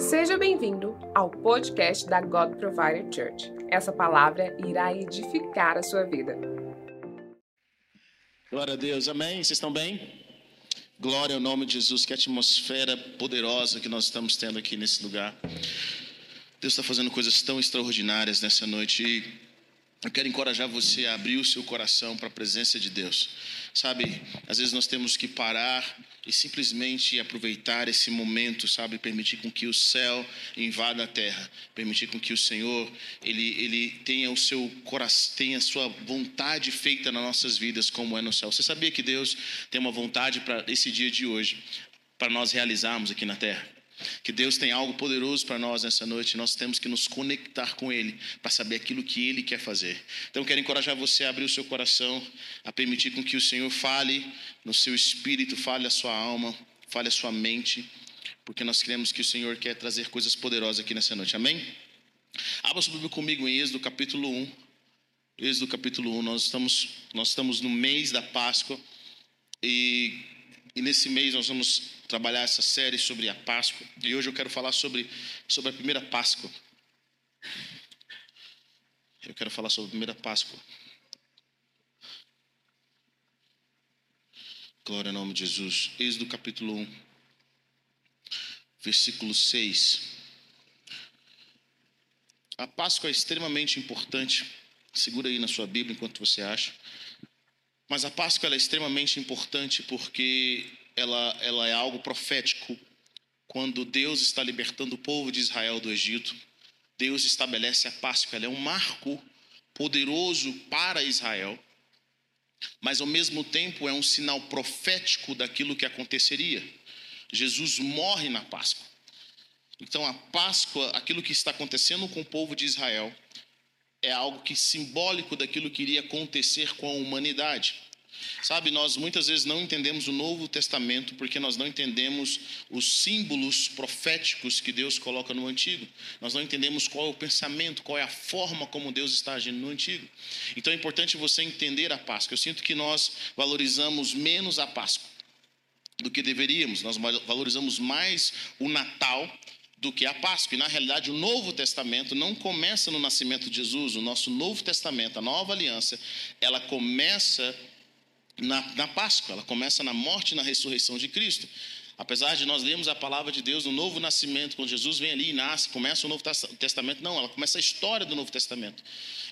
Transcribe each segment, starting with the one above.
Seja bem-vindo ao podcast da God Provider Church. Essa palavra irá edificar a sua vida. Glória a Deus, amém? Vocês estão bem? Glória ao nome de Jesus, que atmosfera poderosa que nós estamos tendo aqui nesse lugar. Deus está fazendo coisas tão extraordinárias nessa noite e eu quero encorajar você a abrir o seu coração para a presença de Deus. Sabe, às vezes nós temos que parar e simplesmente aproveitar esse momento, sabe, permitir com que o céu invada a terra, permitir com que o Senhor ele, ele tenha o seu coração, tenha a sua vontade feita nas nossas vidas como é no céu. Você sabia que Deus tem uma vontade para esse dia de hoje, para nós realizarmos aqui na terra? Que Deus tem algo poderoso para nós nessa noite, nós temos que nos conectar com Ele para saber aquilo que Ele quer fazer. Então, quero encorajar você a abrir o seu coração, a permitir com que o Senhor fale no seu espírito, fale a sua alma, fale a sua mente, porque nós cremos que o Senhor quer trazer coisas poderosas aqui nessa noite. Amém? Abra sua Bíblia comigo em Êxodo capítulo 1. Êxodo capítulo 1, nós estamos, nós estamos no mês da Páscoa e, e nesse mês nós vamos trabalhar essa série sobre a Páscoa. E hoje eu quero falar sobre, sobre a primeira Páscoa. Eu quero falar sobre a primeira Páscoa. Glória ao nome de Jesus. Êxodo capítulo 1, versículo 6. A Páscoa é extremamente importante. Segura aí na sua Bíblia enquanto você acha. Mas a Páscoa é extremamente importante porque ela, ela é algo profético. Quando Deus está libertando o povo de Israel do Egito, Deus estabelece a Páscoa. Ela é um marco poderoso para Israel, mas ao mesmo tempo é um sinal profético daquilo que aconteceria. Jesus morre na Páscoa. Então a Páscoa, aquilo que está acontecendo com o povo de Israel, é algo que simbólico daquilo que iria acontecer com a humanidade. Sabe, nós muitas vezes não entendemos o Novo Testamento porque nós não entendemos os símbolos proféticos que Deus coloca no Antigo. Nós não entendemos qual é o pensamento, qual é a forma como Deus está agindo no Antigo. Então é importante você entender a Páscoa. Eu sinto que nós valorizamos menos a Páscoa do que deveríamos. Nós valorizamos mais o Natal do que a Páscoa. E na realidade, o Novo Testamento não começa no nascimento de Jesus. O nosso Novo Testamento, a nova aliança, ela começa na, na Páscoa, ela começa na morte e na ressurreição de Cristo. Apesar de nós lermos a palavra de Deus no Novo Nascimento, quando Jesus vem ali e nasce, começa o Novo Testamento, não, ela começa a história do Novo Testamento.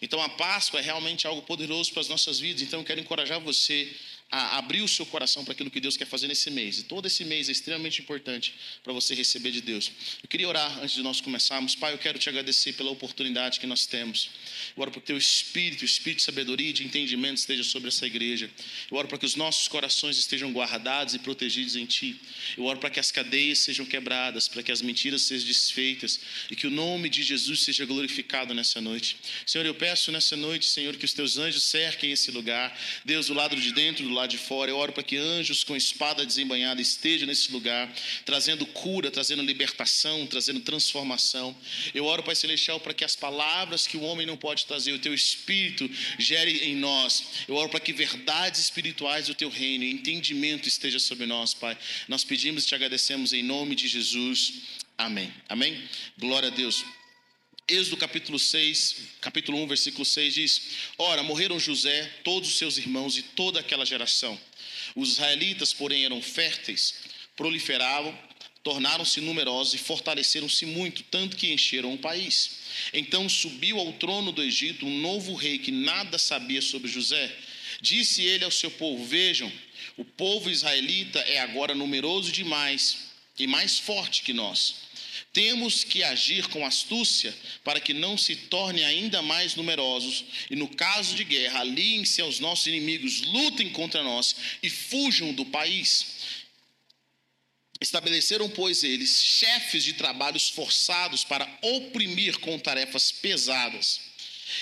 Então a Páscoa é realmente algo poderoso para as nossas vidas. Então eu quero encorajar você a abrir o seu coração para aquilo que Deus quer fazer nesse mês. E todo esse mês é extremamente importante para você receber de Deus. Eu queria orar antes de nós começarmos. Pai, eu quero te agradecer pela oportunidade que nós temos. Eu oro para que teu espírito, o espírito de sabedoria e de entendimento esteja sobre essa igreja. Eu oro para que os nossos corações estejam guardados e protegidos em ti. Eu oro para que as cadeias sejam quebradas, para que as mentiras sejam desfeitas e que o nome de Jesus seja glorificado nessa noite. Senhor, eu peço nessa noite, Senhor, que os teus anjos cerquem esse lugar. Deus, do lado de dentro, do lado de fora. Eu oro para que anjos com espada desembanhada estejam nesse lugar, trazendo cura, trazendo libertação, trazendo transformação. Eu oro, Pai Celestial, para que as palavras que o homem não pode trazer, o teu espírito gere em nós. Eu oro para que verdades espirituais do teu reino e entendimento esteja sobre nós, Pai. Nós pedimos e te agradecemos em nome de Jesus. Amém. Amém. Glória a Deus. Êxodo capítulo 6, capítulo 1, versículo 6 diz: Ora, morreram José, todos os seus irmãos e toda aquela geração. Os israelitas, porém, eram férteis, proliferavam, tornaram-se numerosos e fortaleceram-se muito, tanto que encheram o país. Então subiu ao trono do Egito um novo rei que nada sabia sobre José. Disse ele ao seu povo: Vejam, o povo israelita é agora numeroso demais e mais forte que nós. Temos que agir com astúcia para que não se tornem ainda mais numerosos e, no caso de guerra, aliem-se aos nossos inimigos, lutem contra nós e fujam do país. Estabeleceram, pois, eles chefes de trabalhos forçados para oprimir com tarefas pesadas.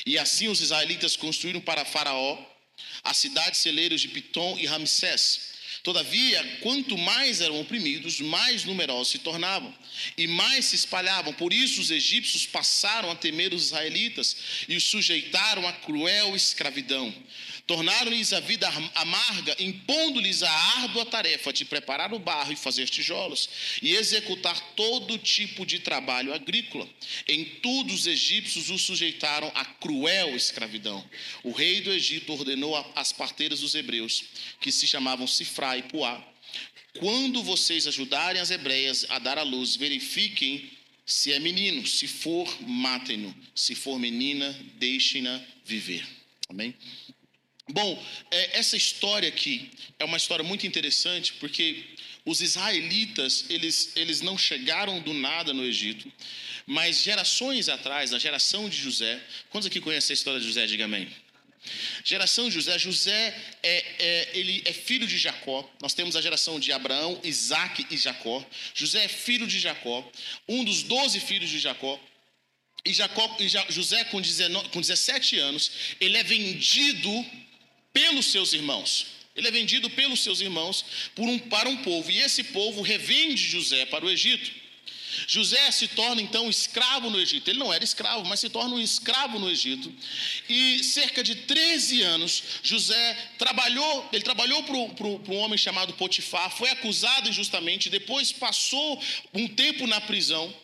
E assim os israelitas construíram para Faraó as cidades celeiros de Pitom e Ramsés Todavia, quanto mais eram oprimidos, mais numerosos se tornavam e mais se espalhavam. Por isso, os egípcios passaram a temer os israelitas e os sujeitaram a cruel escravidão. Tornaram-lhes a vida amarga, impondo-lhes a árdua tarefa de preparar o barro e fazer tijolos, e executar todo tipo de trabalho agrícola. Em tudo os egípcios os sujeitaram a cruel escravidão. O rei do Egito ordenou às parteiras dos hebreus, que se chamavam Sifra e Puá, quando vocês ajudarem as hebreias a dar à luz, verifiquem se é menino, se for, matem-no, se for menina, deixem-na viver. Amém? Bom, é, essa história aqui é uma história muito interessante porque os israelitas eles, eles não chegaram do nada no Egito, mas gerações atrás, na geração de José, quantos aqui conhecem a história de José? Diga amém. Geração de José, José é, é, ele é filho de Jacó. Nós temos a geração de Abraão, Isaac e Jacó. José é filho de Jacó, um dos doze filhos de Jacó. E, Jacó, e José, com, 19, com 17 anos, ele é vendido pelos seus irmãos. Ele é vendido pelos seus irmãos um, para um povo, e esse povo revende José para o Egito. José se torna então escravo no Egito. Ele não era escravo, mas se torna um escravo no Egito. E cerca de 13 anos, José trabalhou, ele trabalhou para um homem chamado Potifar, foi acusado injustamente, depois passou um tempo na prisão.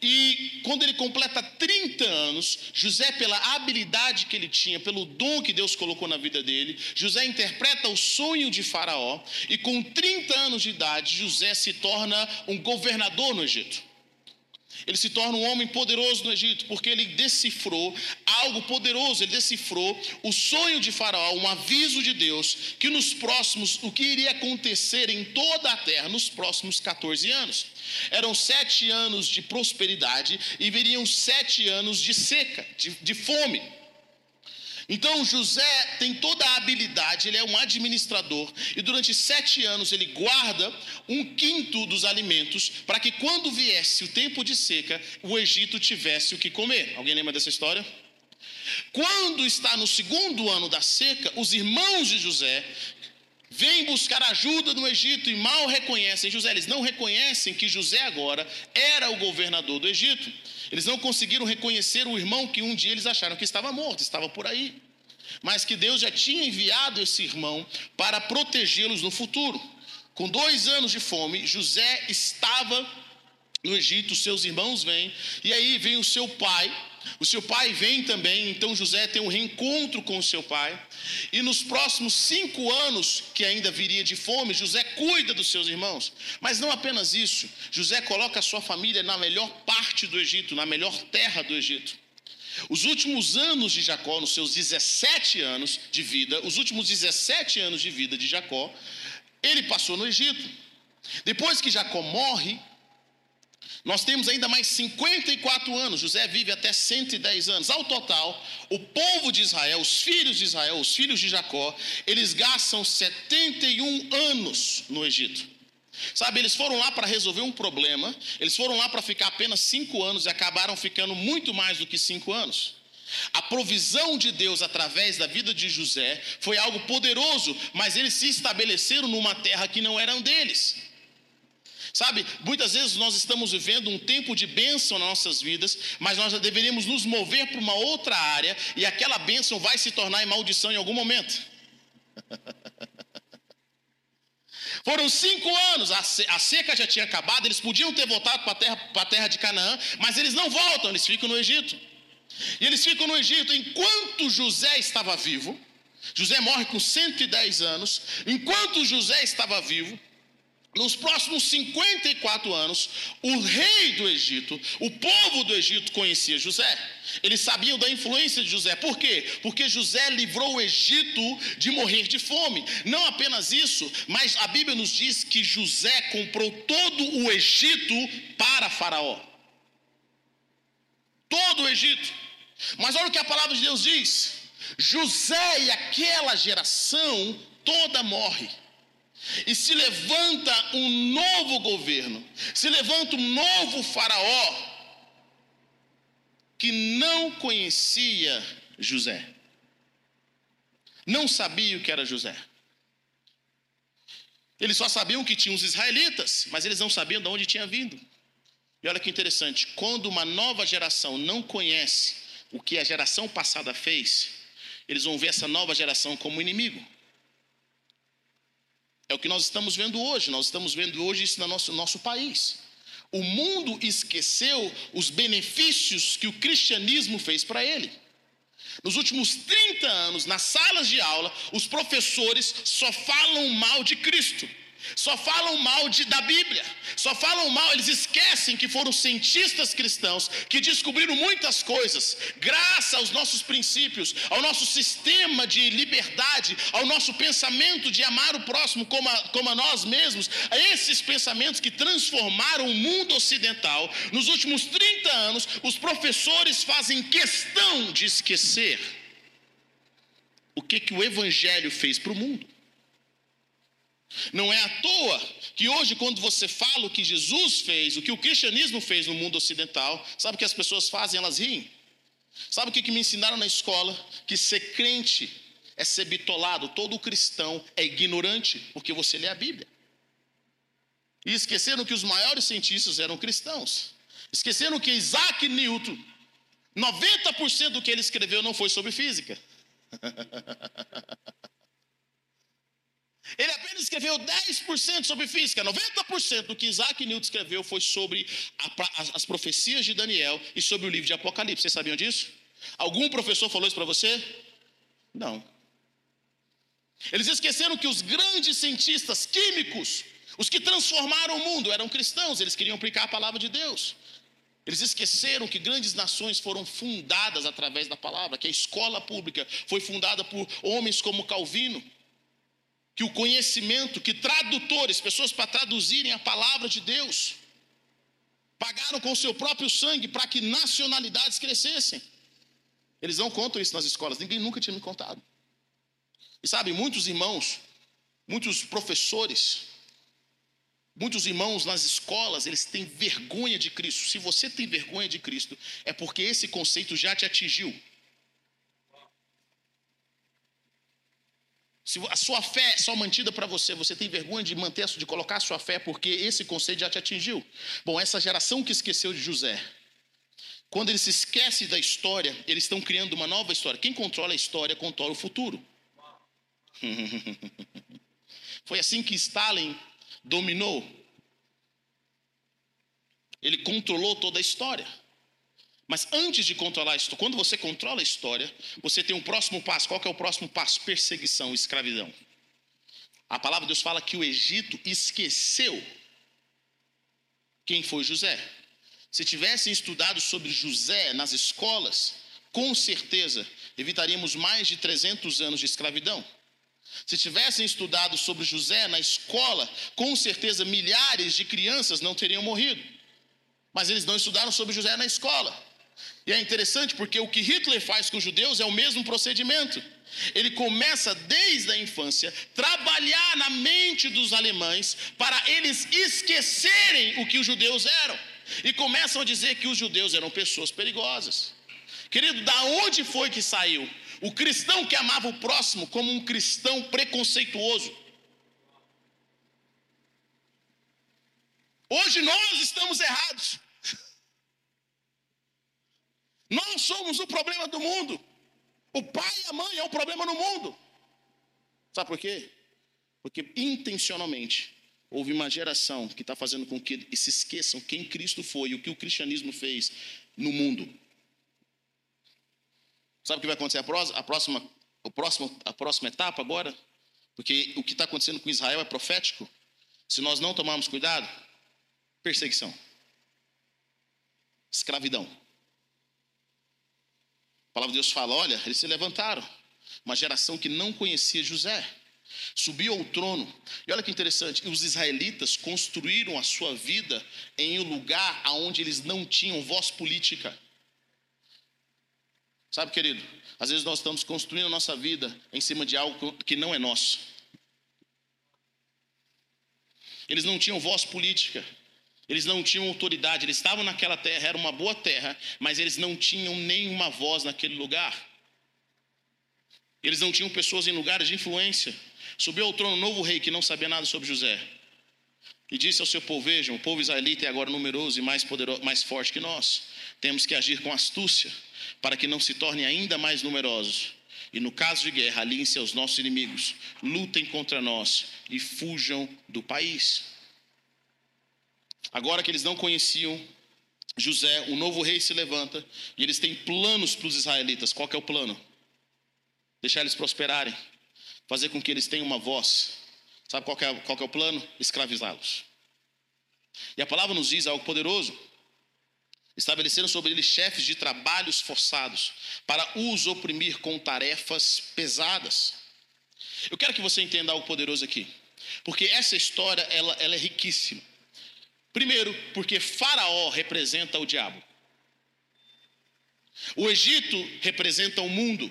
E quando ele completa 30 anos, José, pela habilidade que ele tinha, pelo dom que Deus colocou na vida dele, José interpreta o sonho de Faraó, e com 30 anos de idade, José se torna um governador no Egito. Ele se torna um homem poderoso no Egito, porque ele decifrou algo poderoso, ele decifrou o sonho de Faraó, um aviso de Deus, que nos próximos, o que iria acontecer em toda a terra nos próximos 14 anos. Eram sete anos de prosperidade e viriam sete anos de seca, de, de fome. Então José tem toda a habilidade, ele é um administrador, e durante sete anos ele guarda um quinto dos alimentos, para que quando viesse o tempo de seca, o Egito tivesse o que comer. Alguém lembra dessa história? Quando está no segundo ano da seca, os irmãos de José vêm buscar ajuda no Egito e mal reconhecem José. Eles não reconhecem que José agora era o governador do Egito. Eles não conseguiram reconhecer o irmão que um dia eles acharam que estava morto, estava por aí. Mas que Deus já tinha enviado esse irmão para protegê-los no futuro. Com dois anos de fome, José estava no Egito, seus irmãos vêm, e aí vem o seu pai, o seu pai vem também, então José tem um reencontro com o seu pai. E nos próximos cinco anos, que ainda viria de fome, José cuida dos seus irmãos. Mas não apenas isso, José coloca a sua família na melhor parte do Egito, na melhor terra do Egito. Os últimos anos de Jacó, nos seus 17 anos de vida, os últimos 17 anos de vida de Jacó, ele passou no Egito. Depois que Jacó morre, nós temos ainda mais 54 anos, José vive até 110 anos. Ao total, o povo de Israel, os filhos de Israel, os filhos de Jacó, eles gastam 71 anos no Egito. Sabe, eles foram lá para resolver um problema, eles foram lá para ficar apenas cinco anos e acabaram ficando muito mais do que cinco anos. A provisão de Deus através da vida de José foi algo poderoso, mas eles se estabeleceram numa terra que não era deles. Sabe, muitas vezes nós estamos vivendo um tempo de bênção nas nossas vidas, mas nós deveríamos nos mover para uma outra área e aquela bênção vai se tornar em maldição em algum momento. Foram cinco anos, a seca já tinha acabado, eles podiam ter voltado para a terra, para a terra de Canaã, mas eles não voltam, eles ficam no Egito. E eles ficam no Egito enquanto José estava vivo. José morre com 110 anos. Enquanto José estava vivo, nos próximos 54 anos, o rei do Egito, o povo do Egito conhecia José. Eles sabiam da influência de José. Por quê? Porque José livrou o Egito de morrer de fome. Não apenas isso, mas a Bíblia nos diz que José comprou todo o Egito para Faraó. Todo o Egito. Mas olha o que a palavra de Deus diz: José e aquela geração toda morre. E se levanta um novo governo, se levanta um novo faraó que não conhecia José. Não sabia o que era José. Eles só sabiam que tinham os israelitas, mas eles não sabiam de onde tinha vindo. E olha que interessante, quando uma nova geração não conhece o que a geração passada fez, eles vão ver essa nova geração como inimigo. É o que nós estamos vendo hoje. Nós estamos vendo hoje isso no nosso, nosso país. O mundo esqueceu os benefícios que o cristianismo fez para ele. Nos últimos 30 anos, nas salas de aula, os professores só falam mal de Cristo só falam mal de, da Bíblia, só falam mal, eles esquecem que foram cientistas cristãos que descobriram muitas coisas, graças aos nossos princípios, ao nosso sistema de liberdade, ao nosso pensamento de amar o próximo como a, como a nós mesmos, a esses pensamentos que transformaram o mundo ocidental. Nos últimos 30 anos, os professores fazem questão de esquecer o que, que o Evangelho fez para o mundo. Não é à toa que hoje, quando você fala o que Jesus fez, o que o cristianismo fez no mundo ocidental, sabe o que as pessoas fazem? Elas riem. Sabe o que, me ensinaram na escola? Que ser crente é ser bitolado. Todo cristão é ignorante porque você lê a Bíblia. E esqueceram que os maiores cientistas eram cristãos. Esqueceram que Isaac Newton, 90% do que ele escreveu não foi sobre física. Ele apenas escreveu 10% sobre física, 90% do que Isaac Newton escreveu foi sobre a, as profecias de Daniel e sobre o livro de Apocalipse. Vocês sabiam disso? Algum professor falou isso para você? Não. Eles esqueceram que os grandes cientistas químicos, os que transformaram o mundo, eram cristãos, eles queriam aplicar a palavra de Deus. Eles esqueceram que grandes nações foram fundadas através da palavra, que a escola pública foi fundada por homens como Calvino que o conhecimento, que tradutores, pessoas para traduzirem a palavra de Deus, pagaram com seu próprio sangue para que nacionalidades crescessem. Eles não contam isso nas escolas, ninguém nunca tinha me contado. E sabe, muitos irmãos, muitos professores, muitos irmãos nas escolas, eles têm vergonha de Cristo. Se você tem vergonha de Cristo, é porque esse conceito já te atingiu. Se a sua fé é só mantida para você, você tem vergonha de manter, de colocar a sua fé porque esse conceito já te atingiu. Bom, essa geração que esqueceu de José, quando eles se esquecem da história, eles estão criando uma nova história. Quem controla a história controla o futuro. Foi assim que Stalin dominou. Ele controlou toda a história. Mas antes de controlar isso, quando você controla a história, você tem um próximo passo. Qual é o próximo passo? Perseguição, escravidão. A palavra de Deus fala que o Egito esqueceu quem foi José. Se tivessem estudado sobre José nas escolas, com certeza evitaríamos mais de 300 anos de escravidão. Se tivessem estudado sobre José na escola, com certeza milhares de crianças não teriam morrido. Mas eles não estudaram sobre José na escola. E é interessante porque o que Hitler faz com os judeus é o mesmo procedimento. Ele começa desde a infância trabalhar na mente dos alemães para eles esquecerem o que os judeus eram e começam a dizer que os judeus eram pessoas perigosas. Querido, da onde foi que saiu o cristão que amava o próximo como um cristão preconceituoso? Hoje nós estamos errados. Nós somos o problema do mundo. O pai e a mãe é o problema no mundo. Sabe por quê? Porque intencionalmente houve uma geração que está fazendo com que se esqueçam quem Cristo foi e o que o cristianismo fez no mundo. Sabe o que vai acontecer a próxima, a próxima, a próxima etapa agora? Porque o que está acontecendo com Israel é profético. Se nós não tomarmos cuidado, perseguição, escravidão. A palavra de Deus fala: olha, eles se levantaram. Uma geração que não conhecia José. Subiu ao trono. E olha que interessante: os israelitas construíram a sua vida em um lugar onde eles não tinham voz política. Sabe, querido, às vezes nós estamos construindo a nossa vida em cima de algo que não é nosso. Eles não tinham voz política. Eles não tinham autoridade, eles estavam naquela terra, era uma boa terra, mas eles não tinham nenhuma voz naquele lugar. Eles não tinham pessoas em lugares de influência. Subiu ao trono um novo rei que não sabia nada sobre José. E disse ao seu povo: Vejam, o povo israelita é agora numeroso e mais, poderoso, mais forte que nós. Temos que agir com astúcia, para que não se tornem ainda mais numerosos. E no caso de guerra, aliem-se aos nossos inimigos, lutem contra nós e fujam do país. Agora que eles não conheciam José, o novo rei se levanta e eles têm planos para os israelitas. Qual é o plano? Deixar eles prosperarem, fazer com que eles tenham uma voz. Sabe qual é, qual é o plano? Escravizá-los. E a palavra nos diz algo poderoso. Estabeleceram sobre eles chefes de trabalhos forçados, para os oprimir com tarefas pesadas. Eu quero que você entenda algo poderoso aqui, porque essa história ela, ela é riquíssima. Primeiro, porque Faraó representa o diabo. O Egito representa o mundo.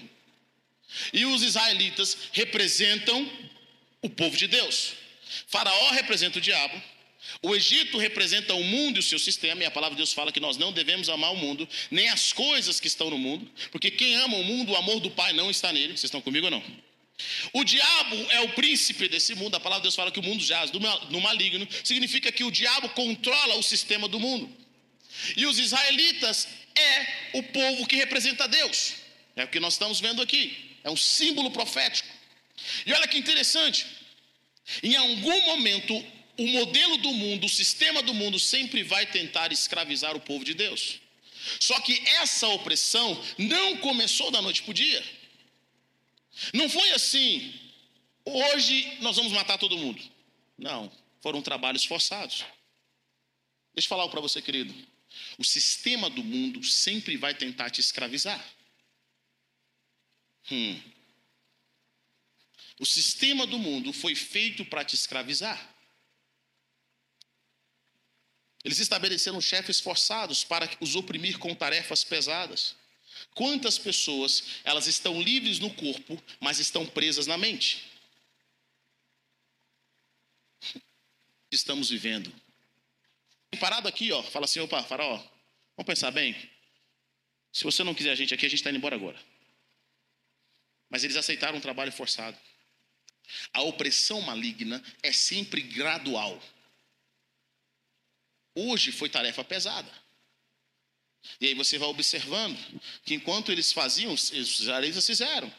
E os israelitas representam o povo de Deus. Faraó representa o diabo. O Egito representa o mundo e o seu sistema, e a palavra de Deus fala que nós não devemos amar o mundo, nem as coisas que estão no mundo, porque quem ama o mundo, o amor do Pai não está nele. Vocês estão comigo ou não? O diabo é o príncipe desse mundo. A palavra de Deus fala que o mundo jaz no maligno. Significa que o diabo controla o sistema do mundo. E os israelitas é o povo que representa Deus. É o que nós estamos vendo aqui. É um símbolo profético. E olha que interessante. Em algum momento, o modelo do mundo, o sistema do mundo sempre vai tentar escravizar o povo de Deus. Só que essa opressão não começou da noite para o dia. Não foi assim, hoje nós vamos matar todo mundo. Não, foram trabalhos forçados. Deixa eu falar para você, querido. O sistema do mundo sempre vai tentar te escravizar. Hum. O sistema do mundo foi feito para te escravizar. Eles estabeleceram chefes forçados para os oprimir com tarefas pesadas. Quantas pessoas elas estão livres no corpo, mas estão presas na mente? Estamos vivendo. Parado aqui, ó, fala assim, opa, faraó, vamos pensar bem. Se você não quiser a gente aqui, a gente está indo embora agora. Mas eles aceitaram um trabalho forçado. A opressão maligna é sempre gradual. Hoje foi tarefa pesada. E aí você vai observando que enquanto eles faziam, os israelitas fizeram.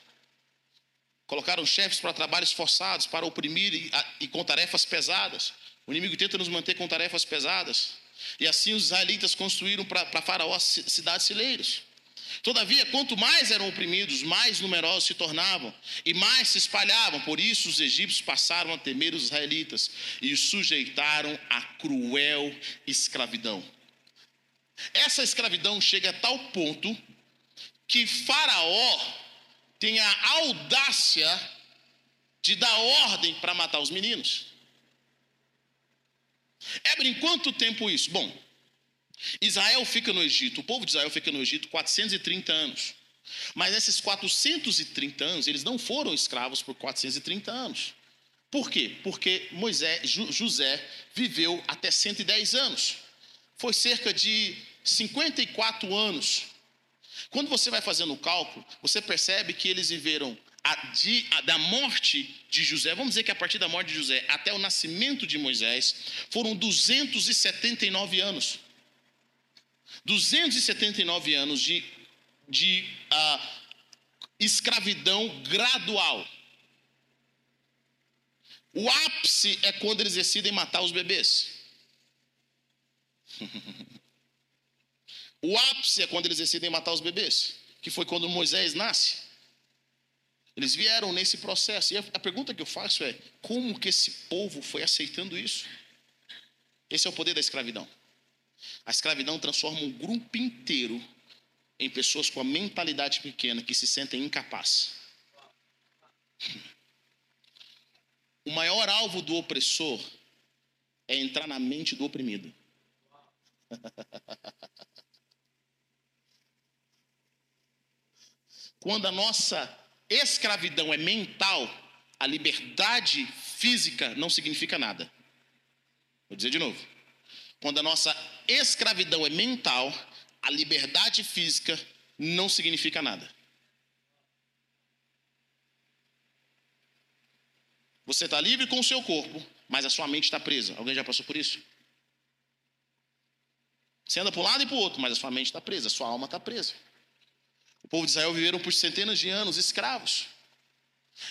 Colocaram chefes para trabalhos forçados, para oprimir e, e com tarefas pesadas. O inimigo tenta nos manter com tarefas pesadas. E assim os israelitas construíram para Faraó cidades celeiros. Todavia, quanto mais eram oprimidos, mais numerosos se tornavam e mais se espalhavam. Por isso, os egípcios passaram a temer os israelitas e os sujeitaram à cruel escravidão. Essa escravidão chega a tal ponto que Faraó tem a audácia de dar ordem para matar os meninos. Éber, em quanto tempo isso? Bom, Israel fica no Egito, o povo de Israel fica no Egito 430 anos. Mas nesses 430 anos, eles não foram escravos por 430 anos. Por quê? Porque Moisés, José viveu até 110 anos. Foi cerca de 54 anos. Quando você vai fazendo o cálculo, você percebe que eles viveram a, de, a, da morte de José, vamos dizer que a partir da morte de José até o nascimento de Moisés, foram 279 anos. 279 anos de, de uh, escravidão gradual. O ápice é quando eles decidem matar os bebês. O ápice é quando eles decidem matar os bebês, que foi quando Moisés nasce. Eles vieram nesse processo. E a pergunta que eu faço é: como que esse povo foi aceitando isso? Esse é o poder da escravidão. A escravidão transforma um grupo inteiro em pessoas com a mentalidade pequena que se sentem incapazes. O maior alvo do opressor é entrar na mente do oprimido. Quando a nossa escravidão é mental, a liberdade física não significa nada. Vou dizer de novo. Quando a nossa escravidão é mental, a liberdade física não significa nada. Você está livre com o seu corpo, mas a sua mente está presa. Alguém já passou por isso? Você anda para um lado e para o outro, mas a sua mente está presa, a sua alma está presa. O povo de Israel viveram por centenas de anos escravos.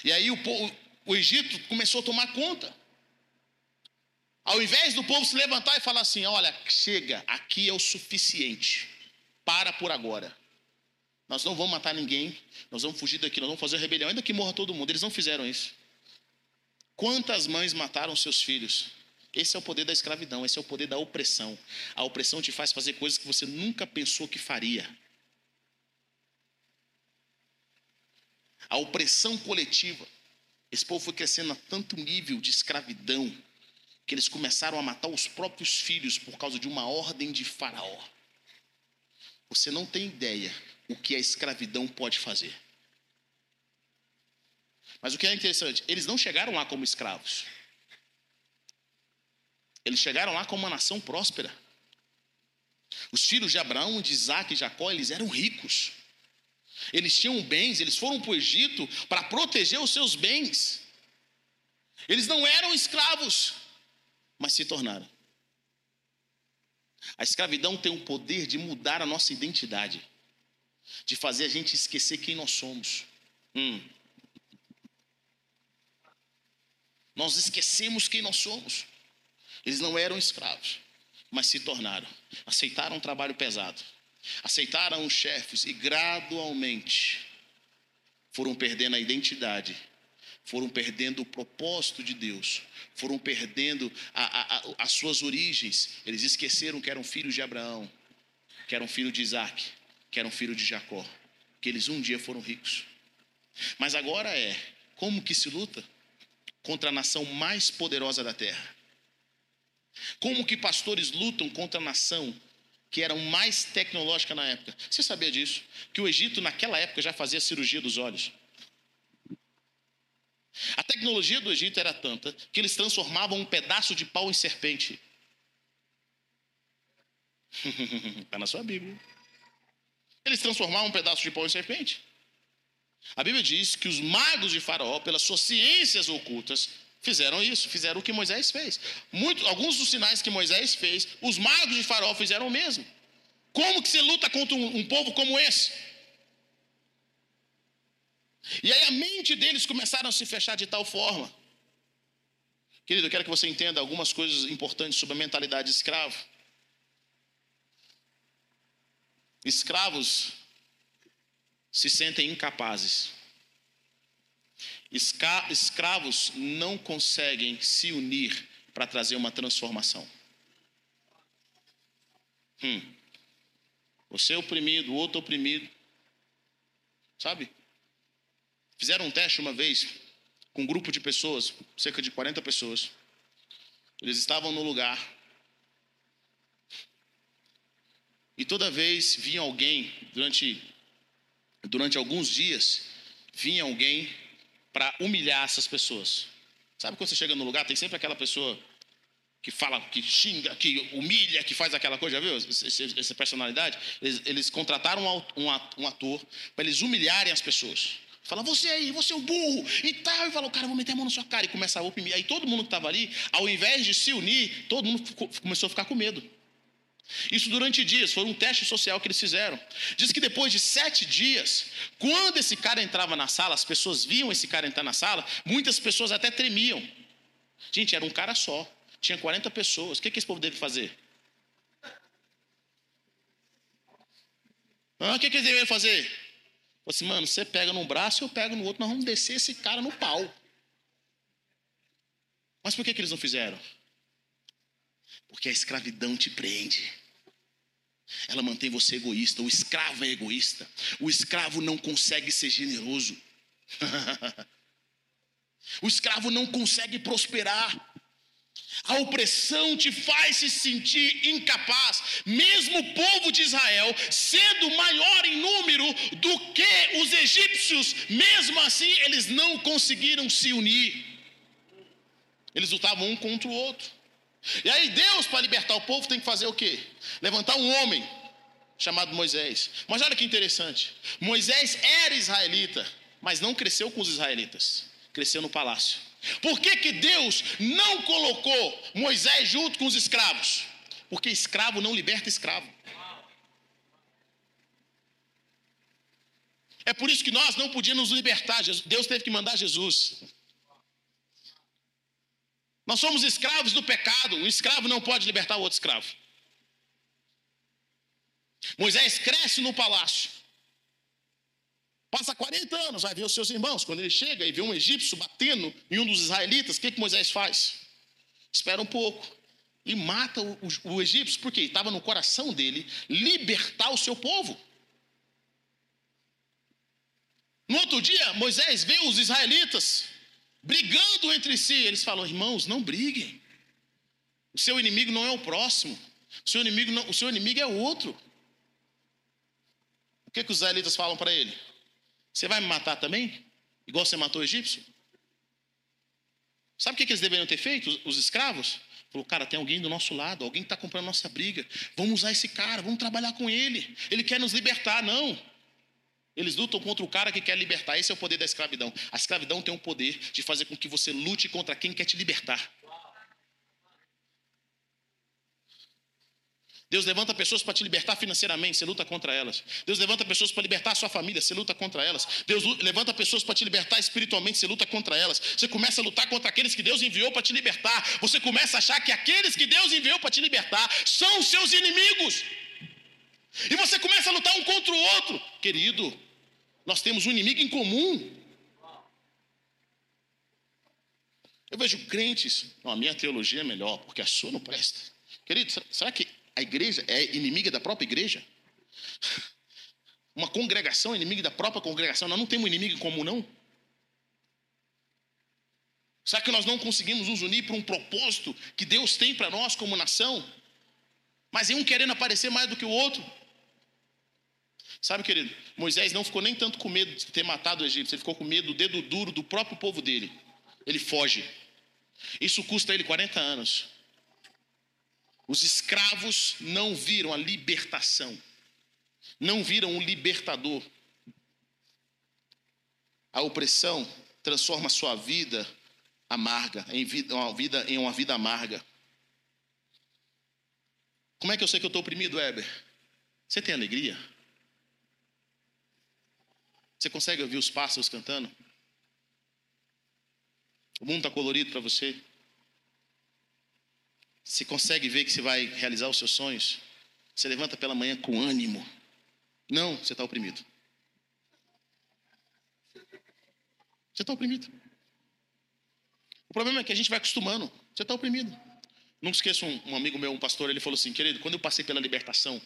E aí o, povo, o Egito começou a tomar conta. Ao invés do povo se levantar e falar assim: olha, chega, aqui é o suficiente, para por agora. Nós não vamos matar ninguém, nós vamos fugir daqui, nós vamos fazer rebelião, ainda que morra todo mundo. Eles não fizeram isso. Quantas mães mataram seus filhos? Esse é o poder da escravidão, esse é o poder da opressão. A opressão te faz fazer coisas que você nunca pensou que faria. A opressão coletiva. Esse povo foi crescendo a tanto nível de escravidão que eles começaram a matar os próprios filhos por causa de uma ordem de Faraó. Você não tem ideia o que a escravidão pode fazer. Mas o que é interessante, eles não chegaram lá como escravos. Eles chegaram lá como uma nação próspera. Os filhos de Abraão, de Isaac e Jacó, eles eram ricos. Eles tinham bens, eles foram para o Egito para proteger os seus bens. Eles não eram escravos, mas se tornaram. A escravidão tem o poder de mudar a nossa identidade de fazer a gente esquecer quem nós somos. Hum. Nós esquecemos quem nós somos. Eles não eram escravos, mas se tornaram. Aceitaram um trabalho pesado. Aceitaram os chefes e gradualmente foram perdendo a identidade, foram perdendo o propósito de Deus, foram perdendo a, a, a, as suas origens. Eles esqueceram que eram filhos de Abraão, que eram filhos de Isaac, que eram filhos de Jacó, que eles um dia foram ricos. Mas agora é como que se luta contra a nação mais poderosa da terra? Como que pastores lutam contra a nação que era mais tecnológica na época? Você sabia disso? Que o Egito naquela época já fazia cirurgia dos olhos. A tecnologia do Egito era tanta que eles transformavam um pedaço de pau em serpente. Está na sua Bíblia. Eles transformaram um pedaço de pau em serpente. A Bíblia diz que os magos de Faraó, pelas suas ciências ocultas, fizeram isso, fizeram o que Moisés fez. Muito, alguns dos sinais que Moisés fez, os magos de Faraó fizeram o mesmo. Como que você luta contra um, um povo como esse? E aí a mente deles começaram a se fechar de tal forma. Querido, eu quero que você entenda algumas coisas importantes sobre a mentalidade de escravo. Escravos se sentem incapazes. Escravos não conseguem se unir para trazer uma transformação. Hum. Você é oprimido, o outro oprimido. Sabe? Fizeram um teste uma vez com um grupo de pessoas, cerca de 40 pessoas. Eles estavam no lugar E toda vez vinha alguém, durante, durante alguns dias, vinha alguém para humilhar essas pessoas. Sabe quando você chega no lugar, tem sempre aquela pessoa que fala, que xinga, que humilha, que faz aquela coisa, já viu? Essa personalidade. Eles, eles contrataram um ator para eles humilharem as pessoas. Fala, você aí, você é o burro e tal. E fala, o cara, vou meter a mão na sua cara. E começa a oprimir. Aí todo mundo que estava ali, ao invés de se unir, todo mundo começou a ficar com medo. Isso durante dias, foi um teste social que eles fizeram. Diz que depois de sete dias, quando esse cara entrava na sala, as pessoas viam esse cara entrar na sala, muitas pessoas até tremiam. Gente, era um cara só, tinha 40 pessoas. O que, que esse povo deve fazer? Ah, o que, que eles deveriam fazer? Falei assim, mano, você pega num braço, eu pego no outro, nós vamos descer esse cara no pau. Mas por que, que eles não fizeram? Porque a escravidão te prende. Ela mantém você egoísta. O escravo é egoísta. O escravo não consegue ser generoso. o escravo não consegue prosperar. A opressão te faz se sentir incapaz, mesmo o povo de Israel sendo maior em número do que os egípcios, mesmo assim eles não conseguiram se unir. Eles lutavam um contra o outro. E aí Deus, para libertar o povo, tem que fazer o quê? Levantar um homem chamado Moisés. Mas olha que interessante. Moisés era israelita, mas não cresceu com os israelitas. Cresceu no palácio. Por que, que Deus não colocou Moisés junto com os escravos? Porque escravo não liberta escravo. É por isso que nós não podíamos nos libertar. Deus teve que mandar Jesus. Nós somos escravos do pecado. Um escravo não pode libertar o outro escravo. Moisés cresce no palácio. Passa 40 anos, vai ver os seus irmãos. Quando ele chega e vê um egípcio batendo em um dos israelitas, o que, que Moisés faz? Espera um pouco e mata o, o, o egípcio, porque estava no coração dele libertar o seu povo. No outro dia, Moisés vê os israelitas brigando entre si. Eles falam: irmãos, não briguem. O seu inimigo não é o próximo. O seu inimigo, não, o seu inimigo é o outro. O que, que os israelitas falam para ele? Você vai me matar também? Igual você matou o egípcio? Sabe o que, que eles deveriam ter feito, os, os escravos? Falou, cara, tem alguém do nosso lado, alguém que está comprando nossa briga. Vamos usar esse cara, vamos trabalhar com ele. Ele quer nos libertar. Não. Eles lutam contra o cara que quer libertar. Esse é o poder da escravidão. A escravidão tem o poder de fazer com que você lute contra quem quer te libertar. Deus levanta pessoas para te libertar financeiramente, você luta contra elas. Deus levanta pessoas para libertar a sua família, você luta contra elas. Deus levanta pessoas para te libertar espiritualmente, você luta contra elas. Você começa a lutar contra aqueles que Deus enviou para te libertar. Você começa a achar que aqueles que Deus enviou para te libertar são os seus inimigos. E você começa a lutar um contra o outro. Querido, nós temos um inimigo em comum. Eu vejo crentes, não, a minha teologia é melhor, porque a sua não presta. Querido, será que a igreja é inimiga da própria igreja? Uma congregação é inimiga da própria congregação? Nós não temos inimigo em comum, não? Será que nós não conseguimos nos unir para um propósito que Deus tem para nós como nação? Mas é um querendo aparecer mais do que o outro. Sabe, querido, Moisés não ficou nem tanto com medo de ter matado o egípcio, ele ficou com medo do dedo duro do próprio povo dele. Ele foge. Isso custa ele 40 anos. Os escravos não viram a libertação, não viram o libertador. A opressão transforma sua vida amarga, em vida, uma vida, em uma vida amarga. Como é que eu sei que eu estou oprimido, Heber? Você tem alegria? Você consegue ouvir os pássaros cantando? O mundo está colorido para você? Você consegue ver que você vai realizar os seus sonhos? Você levanta pela manhã com ânimo? Não, você está oprimido. Você está oprimido. O problema é que a gente vai acostumando. Você está oprimido. Nunca esqueço um, um, amigo meu, um pastor, ele falou assim, querido, quando eu passei pela libertação,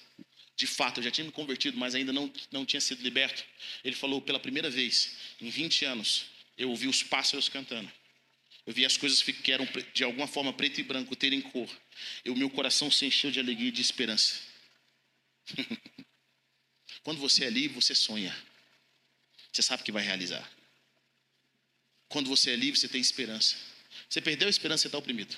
de fato, eu já tinha me convertido, mas ainda não, não tinha sido liberto. Ele falou, pela primeira vez, em 20 anos, eu ouvi os pássaros cantando. Eu vi as coisas que eram de alguma forma preto e branco terem cor. E o meu coração se encheu de alegria e de esperança. Quando você é livre, você sonha. Você sabe que vai realizar. Quando você é livre, você tem esperança. Você perdeu a esperança, você está oprimido.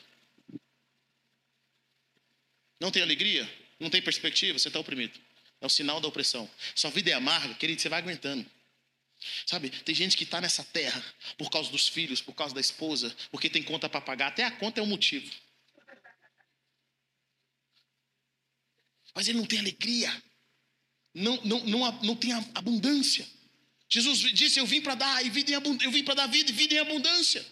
Não tem alegria? Não tem perspectiva? Você está oprimido. É o sinal da opressão. Sua vida é amarga, querido, você vai aguentando. Sabe, tem gente que está nessa terra por causa dos filhos, por causa da esposa, porque tem conta para pagar. Até a conta é um motivo. Mas ele não tem alegria, não, não, não, não tem abundância. Jesus disse: Eu vim para dar, e vida em eu vim para dar vida e vida em abundância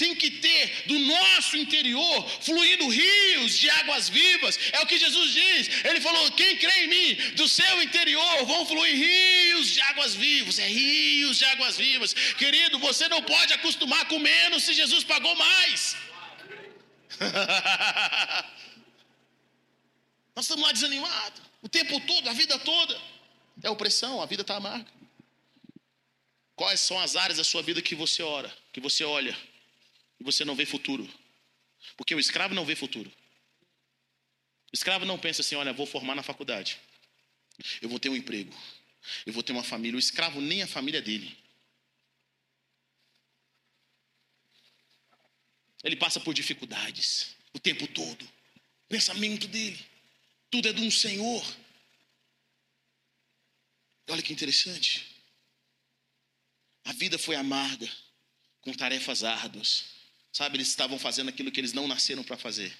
tem que ter do nosso interior fluindo rios de águas vivas. É o que Jesus diz. Ele falou: quem crê em mim, do seu interior vão fluir rios de águas vivas. É rios de águas vivas. Querido, você não pode acostumar com menos se Jesus pagou mais. Nós estamos lá desanimados. O tempo todo, a vida toda. É opressão, a vida está amarga. Quais são as áreas da sua vida que você ora, que você olha? E você não vê futuro. Porque o escravo não vê futuro. O escravo não pensa assim: olha, vou formar na faculdade, eu vou ter um emprego, eu vou ter uma família. O escravo nem a família dele. Ele passa por dificuldades o tempo todo. Pensamento dele, tudo é de um Senhor. Olha que interessante. A vida foi amarga, com tarefas árduas. Sabe, eles estavam fazendo aquilo que eles não nasceram para fazer.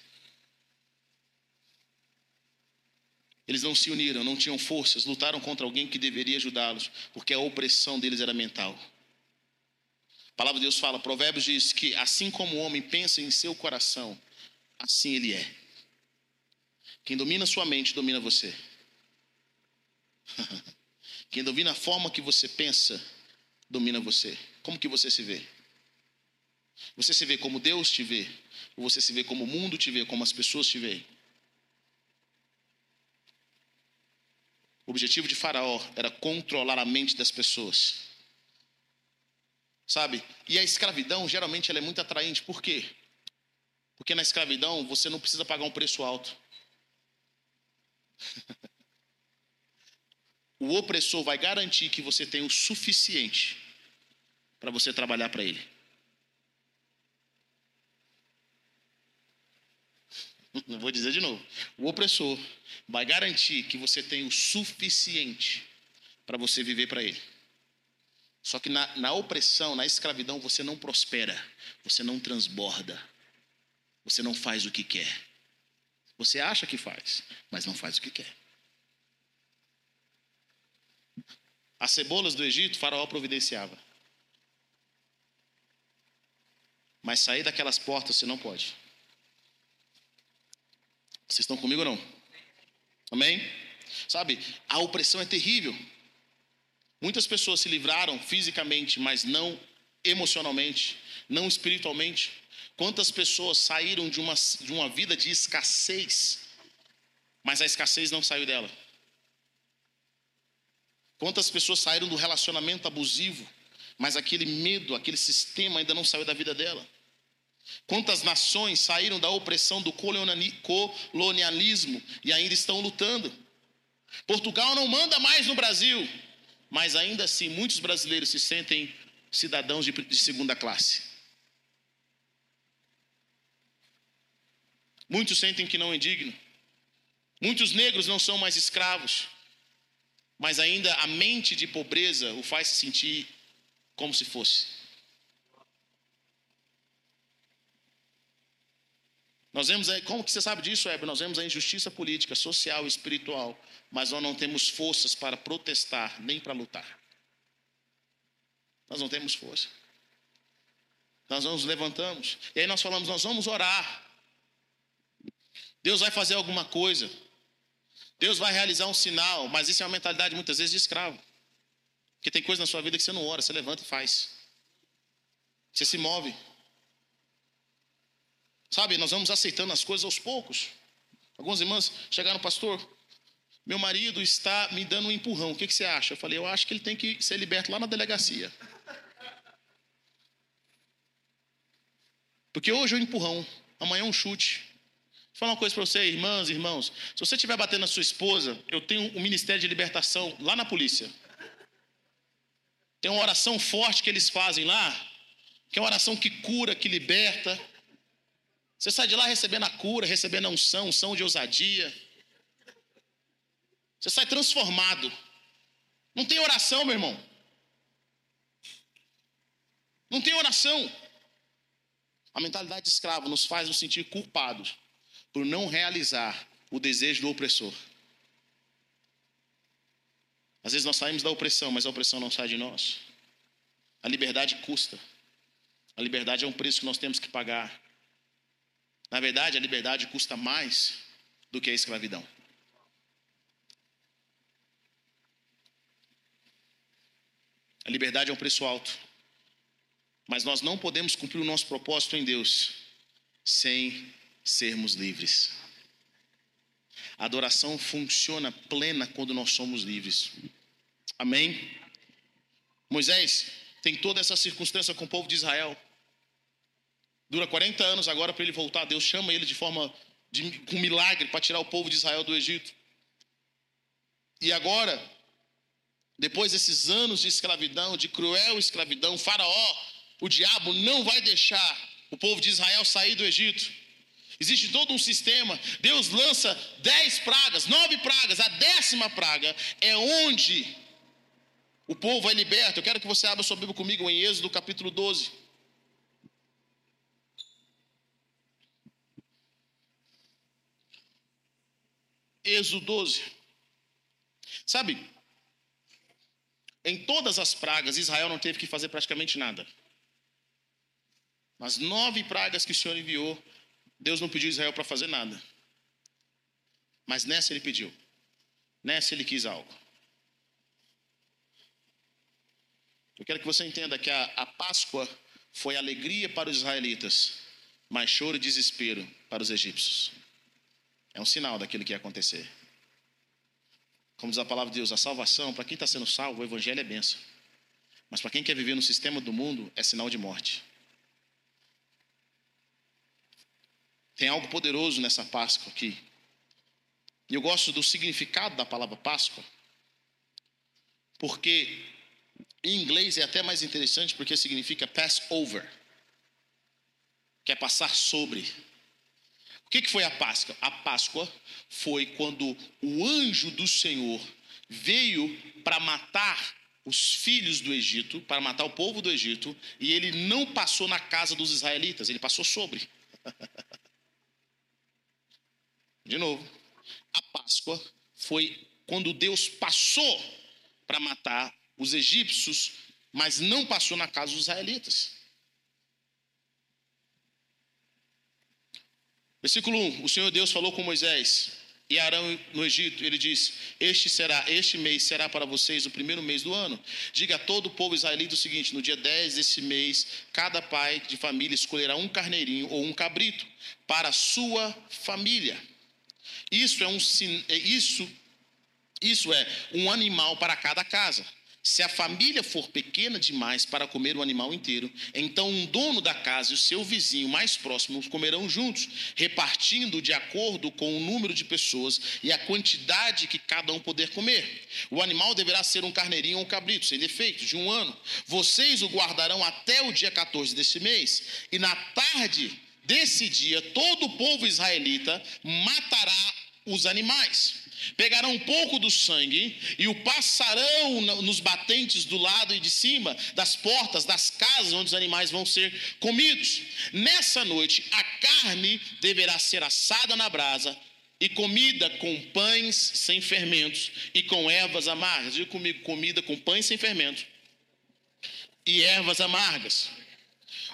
Eles não se uniram, não tinham forças, lutaram contra alguém que deveria ajudá-los, porque a opressão deles era mental. A palavra de Deus fala, Provérbios diz que assim como o homem pensa em seu coração, assim ele é. Quem domina sua mente domina você. Quem domina a forma que você pensa domina você. Como que você se vê? Você se vê como Deus te vê? Ou você se vê como o mundo te vê, como as pessoas te veem? O objetivo de Faraó era controlar a mente das pessoas. Sabe? E a escravidão, geralmente, ela é muito atraente. Por quê? Porque na escravidão você não precisa pagar um preço alto. o opressor vai garantir que você tem o suficiente para você trabalhar para ele. Não vou dizer de novo. O opressor vai garantir que você tem o suficiente para você viver para ele. Só que na, na opressão, na escravidão, você não prospera, você não transborda, você não faz o que quer. Você acha que faz, mas não faz o que quer. As cebolas do Egito, Faraó providenciava. Mas sair daquelas portas você não pode. Vocês estão comigo ou não? Amém? Sabe, a opressão é terrível. Muitas pessoas se livraram fisicamente, mas não emocionalmente, não espiritualmente. Quantas pessoas saíram de uma, de uma vida de escassez, mas a escassez não saiu dela? Quantas pessoas saíram do relacionamento abusivo, mas aquele medo, aquele sistema ainda não saiu da vida dela? Quantas nações saíram da opressão do colonialismo e ainda estão lutando? Portugal não manda mais no Brasil, mas ainda assim muitos brasileiros se sentem cidadãos de, de segunda classe. Muitos sentem que não é digno. Muitos negros não são mais escravos, mas ainda a mente de pobreza o faz se sentir como se fosse. Nós vemos aí, como que você sabe disso, Heber? Nós vemos a injustiça política, social e espiritual, mas nós não temos forças para protestar, nem para lutar. Nós não temos força. Nós nos levantamos, e aí nós falamos, nós vamos orar. Deus vai fazer alguma coisa. Deus vai realizar um sinal, mas isso é uma mentalidade muitas vezes de escravo. Porque tem coisa na sua vida que você não ora, você levanta e faz. Você se move. Sabe, nós vamos aceitando as coisas aos poucos. Algumas irmãs chegaram, pastor, meu marido está me dando um empurrão, o que, que você acha? Eu falei, eu acho que ele tem que ser liberto lá na delegacia. Porque hoje é um empurrão, amanhã é um chute. Vou falar uma coisa para você, irmãs e irmãos. Se você estiver batendo na sua esposa, eu tenho um ministério de libertação lá na polícia. Tem uma oração forte que eles fazem lá, que é uma oração que cura, que liberta. Você sai de lá recebendo a cura, recebendo a unção, unção de ousadia. Você sai transformado. Não tem oração, meu irmão. Não tem oração. A mentalidade de escravo nos faz nos sentir culpados por não realizar o desejo do opressor. Às vezes nós saímos da opressão, mas a opressão não sai de nós. A liberdade custa. A liberdade é um preço que nós temos que pagar. Na verdade, a liberdade custa mais do que a escravidão. A liberdade é um preço alto. Mas nós não podemos cumprir o nosso propósito em Deus sem sermos livres. A adoração funciona plena quando nós somos livres. Amém? Moisés tem toda essa circunstância com o povo de Israel. Dura 40 anos agora para ele voltar. Deus chama ele de forma de com milagre para tirar o povo de Israel do Egito. E agora, depois desses anos de escravidão, de cruel escravidão, Faraó, o diabo não vai deixar o povo de Israel sair do Egito. Existe todo um sistema. Deus lança dez pragas, nove pragas. A décima praga é onde o povo é liberto. Eu quero que você abra sua Bíblia comigo em Êxodo capítulo 12. Êxodo 12. Sabe, em todas as pragas, Israel não teve que fazer praticamente nada. Nas nove pragas que o Senhor enviou, Deus não pediu Israel para fazer nada. Mas nessa ele pediu. Nessa ele quis algo. Eu quero que você entenda que a, a Páscoa foi alegria para os israelitas, mas choro e desespero para os egípcios. É um sinal daquilo que ia acontecer. Como diz a palavra de Deus, a salvação, para quem está sendo salvo, o evangelho é benção. Mas para quem quer viver no sistema do mundo, é sinal de morte. Tem algo poderoso nessa Páscoa aqui. E eu gosto do significado da palavra Páscoa, porque em inglês é até mais interessante porque significa pass over, que é passar sobre. O que foi a Páscoa? A Páscoa foi quando o anjo do Senhor veio para matar os filhos do Egito, para matar o povo do Egito, e ele não passou na casa dos israelitas, ele passou sobre. De novo, a Páscoa foi quando Deus passou para matar os egípcios, mas não passou na casa dos israelitas. Versículo 1: O Senhor Deus falou com Moisés e Arão no Egito. Ele disse: Este será, este mês será para vocês o primeiro mês do ano. Diga a todo o povo israelita o seguinte: No dia 10 desse mês, cada pai de família escolherá um carneirinho ou um cabrito para a sua família. Isso é um é isso isso é um animal para cada casa. Se a família for pequena demais para comer o animal inteiro, então um dono da casa e o seu vizinho mais próximo comerão juntos, repartindo de acordo com o número de pessoas e a quantidade que cada um puder comer. O animal deverá ser um carneirinho ou um cabrito, sem defeito, de um ano. Vocês o guardarão até o dia 14 desse mês, e na tarde desse dia todo o povo israelita matará os animais. Pegarão um pouco do sangue e o passarão nos batentes do lado e de cima das portas das casas onde os animais vão ser comidos. Nessa noite, a carne deverá ser assada na brasa e comida com pães sem fermentos e com ervas amargas. Diga comigo, comida com pães sem fermentos e ervas amargas.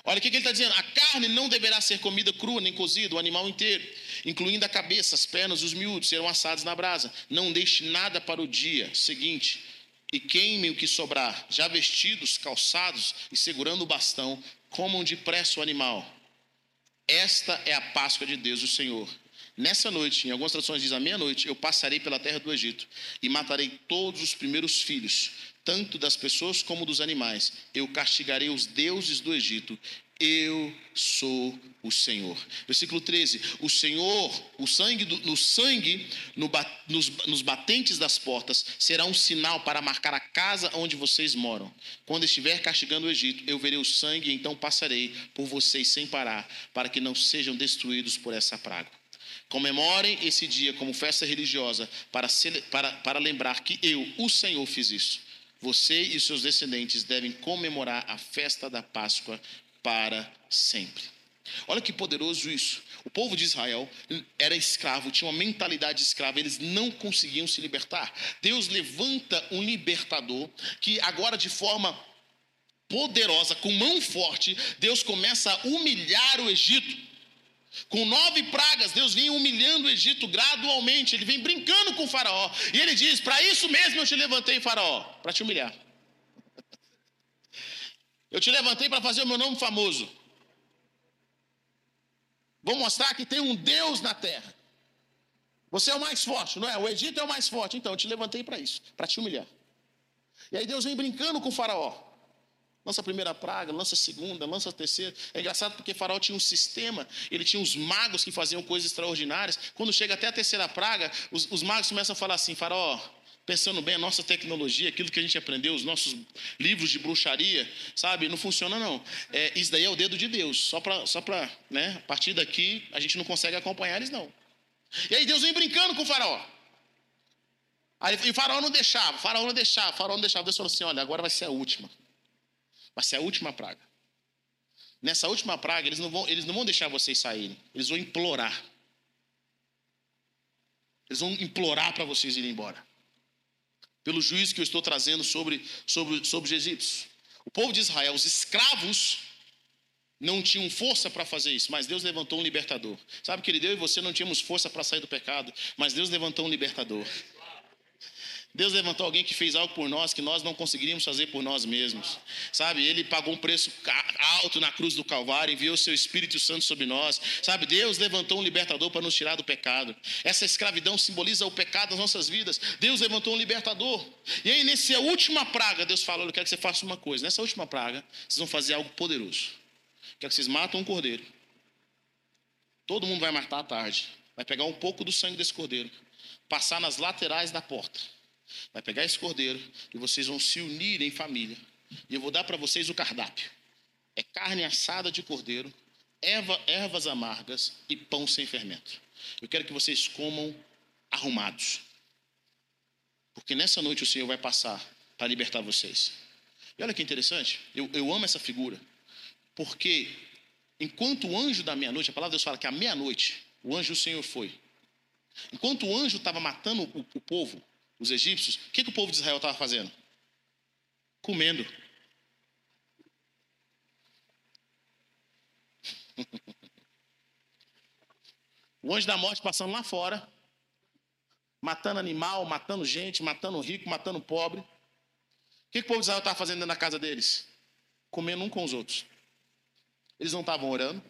Olha o que ele está dizendo: a carne não deverá ser comida crua nem cozida, o animal inteiro incluindo a cabeça, as pernas, os miúdos, serão assados na brasa. Não deixe nada para o dia seguinte, e queimem o que sobrar, já vestidos, calçados e segurando o bastão, comam depressa o animal. Esta é a Páscoa de Deus, o Senhor. Nessa noite, em algumas traduções diz à meia-noite, eu passarei pela terra do Egito e matarei todos os primeiros filhos, tanto das pessoas como dos animais. Eu castigarei os deuses do Egito eu sou o Senhor. Versículo 13: O Senhor, o sangue do, no sangue, no, nos, nos batentes das portas, será um sinal para marcar a casa onde vocês moram. Quando estiver castigando o Egito, eu verei o sangue, e então passarei por vocês sem parar, para que não sejam destruídos por essa praga. Comemorem esse dia como festa religiosa, para, para, para lembrar que eu, o Senhor, fiz isso. Você e seus descendentes devem comemorar a festa da Páscoa para sempre. Olha que poderoso isso. O povo de Israel era escravo, tinha uma mentalidade escrava, eles não conseguiam se libertar. Deus levanta um libertador que agora de forma poderosa, com mão forte, Deus começa a humilhar o Egito. Com nove pragas, Deus vem humilhando o Egito gradualmente, ele vem brincando com o Faraó. E ele diz: Para isso mesmo eu te levantei, Faraó, para te humilhar. Eu te levantei para fazer o meu nome famoso. Vou mostrar que tem um Deus na terra. Você é o mais forte, não é? O Egito é o mais forte. Então, eu te levantei para isso, para te humilhar. E aí Deus vem brincando com o faraó. Lança a primeira praga, lança a segunda, lança a terceira. É engraçado porque Faraó tinha um sistema, ele tinha os magos que faziam coisas extraordinárias. Quando chega até a terceira praga, os, os magos começam a falar assim: Faraó, pensando bem, a nossa tecnologia, aquilo que a gente aprendeu, os nossos livros de bruxaria, sabe? Não funciona não. É, isso daí é o dedo de Deus. Só para, só para, né? A partir daqui a gente não consegue acompanhar eles não. E aí Deus vem brincando com o faraó. Aí, e o faraó não deixava, o faraó não deixava, o faraó não deixava. Deus falou assim: olha, agora vai ser a última. Vai ser a última praga. Nessa última praga, eles não vão, eles não vão deixar vocês saírem. Eles vão implorar. Eles vão implorar para vocês irem embora. Pelo juízo que eu estou trazendo sobre, sobre, sobre os egípcios. O povo de Israel, os escravos, não tinham força para fazer isso, mas Deus levantou um libertador. Sabe que ele deu e você não tínhamos força para sair do pecado, mas Deus levantou um libertador. Deus levantou alguém que fez algo por nós que nós não conseguiríamos fazer por nós mesmos. Sabe, ele pagou um preço alto na cruz do Calvário, enviou o seu Espírito Santo sobre nós. Sabe, Deus levantou um libertador para nos tirar do pecado. Essa escravidão simboliza o pecado das nossas vidas. Deus levantou um libertador. E aí, nessa última praga, Deus fala: Eu quero que você faça uma coisa. Nessa última praga, vocês vão fazer algo poderoso. Quero que vocês matam um cordeiro. Todo mundo vai matar à tarde. Vai pegar um pouco do sangue desse cordeiro, passar nas laterais da porta Vai pegar esse cordeiro e vocês vão se unir em família. E eu vou dar para vocês o cardápio: é carne assada de cordeiro, erva, ervas amargas e pão sem fermento. Eu quero que vocês comam arrumados. Porque nessa noite o Senhor vai passar para libertar vocês. E olha que interessante, eu, eu amo essa figura. Porque enquanto o anjo da meia-noite, a palavra de Deus fala que à meia-noite o anjo do Senhor foi. Enquanto o anjo estava matando o, o povo, os egípcios, o que, que o povo de Israel estava fazendo? Comendo. o anjo da morte passando lá fora, matando animal, matando gente, matando rico, matando pobre. O que, que o povo de Israel estava fazendo dentro da casa deles? Comendo um com os outros. Eles não estavam orando,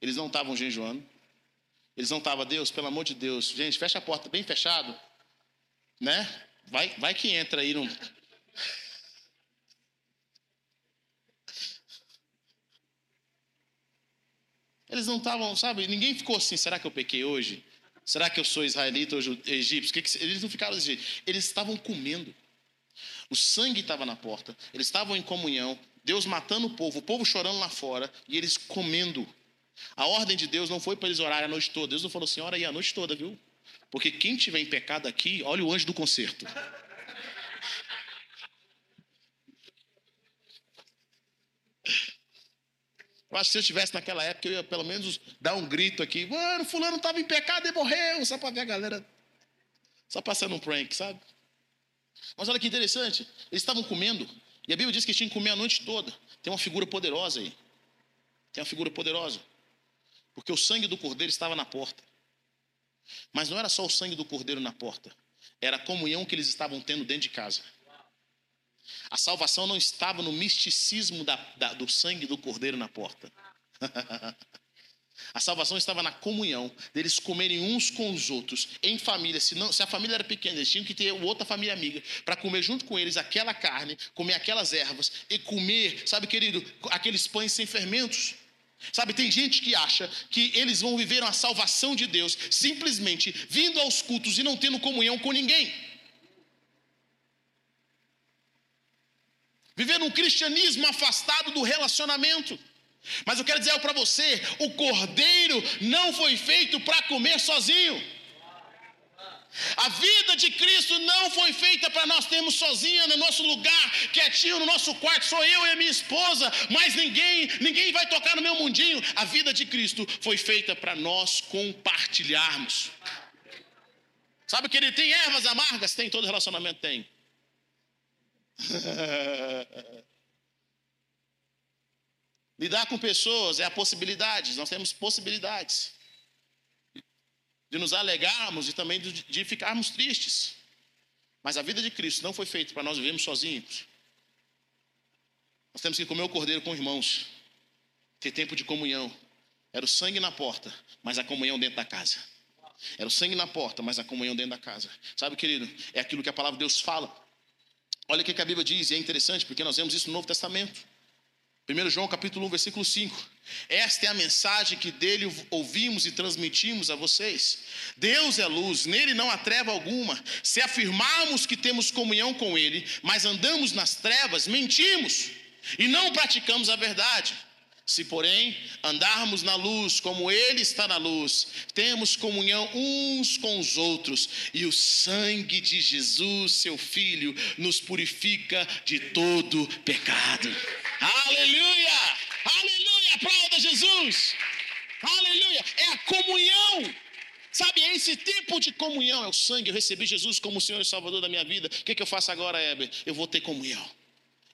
eles não estavam jejuando, eles não estavam, Deus, pelo amor de Deus, gente, fecha a porta bem fechado, né? Vai, vai que entra aí no. Eles não estavam, sabe? Ninguém ficou assim. Será que eu pequei hoje? Será que eu sou israelita ou egípcio? Que que... Eles não ficaram desse jeito. Eles estavam comendo. O sangue estava na porta. Eles estavam em comunhão. Deus matando o povo, o povo chorando lá fora e eles comendo. A ordem de Deus não foi para eles orarem a noite toda. Deus não falou assim: ora aí a noite toda, viu? Porque quem tiver em pecado aqui, olha o anjo do concerto. Eu acho que se eu estivesse naquela época, eu ia pelo menos dar um grito aqui. Mano, fulano estava em pecado e morreu. Só para ver a galera. Só passando um prank, sabe? Mas olha que interessante. Eles estavam comendo. E a Bíblia diz que eles tinham que comer a noite toda. Tem uma figura poderosa aí. Tem uma figura poderosa. Porque o sangue do cordeiro estava na porta. Mas não era só o sangue do cordeiro na porta, era a comunhão que eles estavam tendo dentro de casa. A salvação não estava no misticismo da, da, do sangue do cordeiro na porta. a salvação estava na comunhão, deles comerem uns com os outros, em família. Se, não, se a família era pequena, eles tinham que ter outra família amiga para comer junto com eles aquela carne, comer aquelas ervas e comer, sabe, querido, aqueles pães sem fermentos. Sabe, tem gente que acha que eles vão viver uma salvação de Deus simplesmente vindo aos cultos e não tendo comunhão com ninguém. Vivendo um cristianismo afastado do relacionamento. Mas eu quero dizer para você: o cordeiro não foi feito para comer sozinho. A vida de Cristo não foi feita para nós termos sozinha no nosso lugar, quietinho no nosso quarto, sou eu e a minha esposa, mas ninguém, ninguém vai tocar no meu mundinho. A vida de Cristo foi feita para nós compartilharmos. Sabe que ele tem ervas amargas? Tem, todo relacionamento tem. Lidar com pessoas é a possibilidade, nós temos possibilidades de nos alegarmos e também de ficarmos tristes. Mas a vida de Cristo não foi feita para nós vivermos sozinhos. Nós temos que comer o cordeiro com irmãos, ter tempo de comunhão. Era o sangue na porta, mas a comunhão dentro da casa. Era o sangue na porta, mas a comunhão dentro da casa. Sabe, querido, é aquilo que a palavra de Deus fala. Olha o que a Bíblia diz, e é interessante porque nós vemos isso no Novo Testamento. 1 João capítulo 1, versículo 5. Esta é a mensagem que dele ouvimos e transmitimos a vocês. Deus é luz, nele não há treva alguma. Se afirmarmos que temos comunhão com ele, mas andamos nas trevas, mentimos e não praticamos a verdade. Se, porém, andarmos na luz como Ele está na luz, temos comunhão uns com os outros, e o sangue de Jesus, seu Filho, nos purifica de todo pecado. Aleluia! Aleluia! Aplauda Jesus! Aleluia! É a comunhão Sabe, é esse tempo de comunhão, é o sangue. Eu recebi Jesus como Senhor e Salvador da minha vida. O que, que eu faço agora, Heber? Eu vou ter comunhão.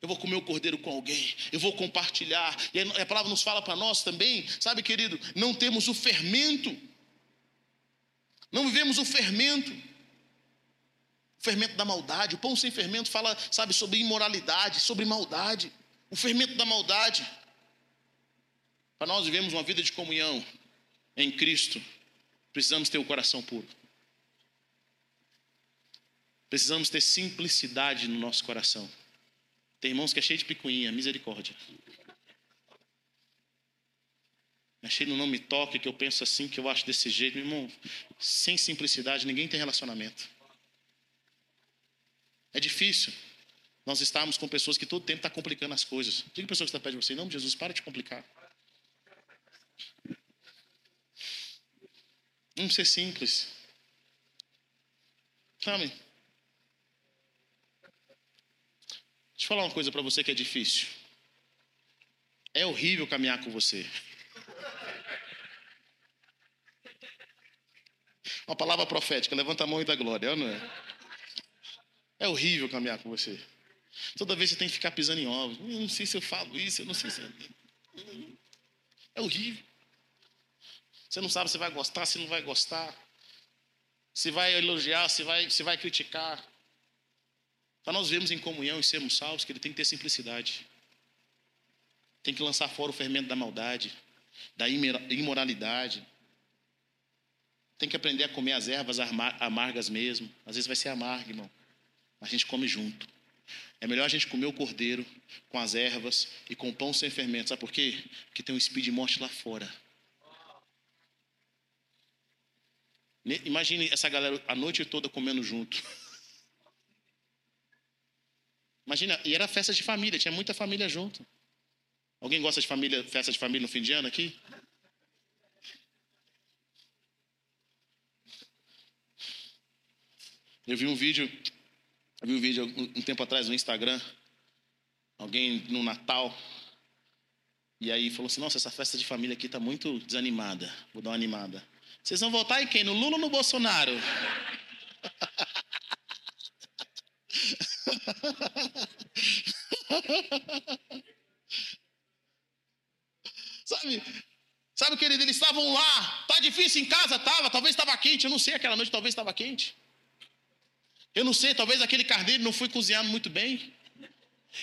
Eu vou comer o cordeiro com alguém, eu vou compartilhar. E a palavra nos fala para nós também, sabe, querido, não temos o fermento. Não vivemos o fermento. O fermento da maldade. O pão sem fermento fala, sabe, sobre imoralidade, sobre maldade. O fermento da maldade. Para nós vivemos uma vida de comunhão em Cristo, precisamos ter o coração puro. Precisamos ter simplicidade no nosso coração. Tem irmãos que é cheio de picuinha, misericórdia. Achei no não me toque, que eu penso assim, que eu acho desse jeito. Meu irmão, sem simplicidade ninguém tem relacionamento. É difícil nós estarmos com pessoas que todo tempo estão tá complicando as coisas. Diga a pessoa que está perto de você, em nome de Jesus, para de complicar. Vamos ser simples. Sabe? Deixa eu falar uma coisa para você que é difícil. É horrível caminhar com você. Uma palavra profética, levanta a mão e dá glória, não é? É horrível caminhar com você. Toda vez você tem que ficar pisando em ovos. Eu não sei se eu falo isso, eu não sei se. É horrível. Você não sabe se vai gostar, se não vai gostar. Se vai elogiar, se vai, se vai criticar. Para nós vermos em comunhão e sermos salvos, que ele tem que ter simplicidade. Tem que lançar fora o fermento da maldade, da imoralidade. Tem que aprender a comer as ervas amargas mesmo. Às vezes vai ser amargo, irmão. Mas a gente come junto. É melhor a gente comer o cordeiro com as ervas e com o pão sem fermento. Sabe por quê? Porque tem um espírito de morte lá fora. Imagine essa galera a noite toda comendo junto. Imagina, e era festa de família, tinha muita família junto. Alguém gosta de família, festa de família no fim de ano aqui? Eu vi um vídeo vi um vídeo um tempo atrás no Instagram, alguém no Natal, e aí falou assim: Nossa, essa festa de família aqui está muito desanimada. Vou dar uma animada. Vocês vão votar em quem? No Lula ou no Bolsonaro? sabe, sabe, querido, eles estavam lá. Tá difícil em casa? Tava, talvez estava quente. Eu não sei, aquela noite talvez estava quente. Eu não sei, talvez aquele carneiro não foi cozinhado muito bem.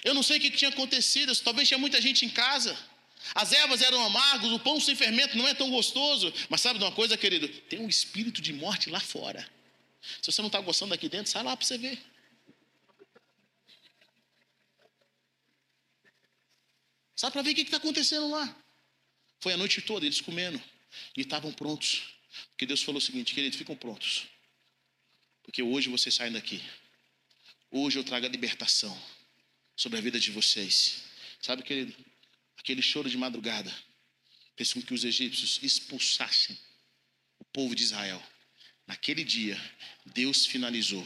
Eu não sei o que tinha acontecido, talvez tinha muita gente em casa. As ervas eram amargas, o pão sem fermento não é tão gostoso. Mas sabe de uma coisa, querido? Tem um espírito de morte lá fora. Se você não está gostando aqui dentro, sai lá para você ver. Sabe para ver o que está acontecendo lá? Foi a noite toda, eles comendo. E estavam prontos. Porque Deus falou o seguinte, queridos, ficam prontos. Porque hoje vocês saem daqui. Hoje eu trago a libertação sobre a vida de vocês. Sabe, querido? Aquele choro de madrugada fez com que os egípcios expulsassem o povo de Israel. Naquele dia, Deus finalizou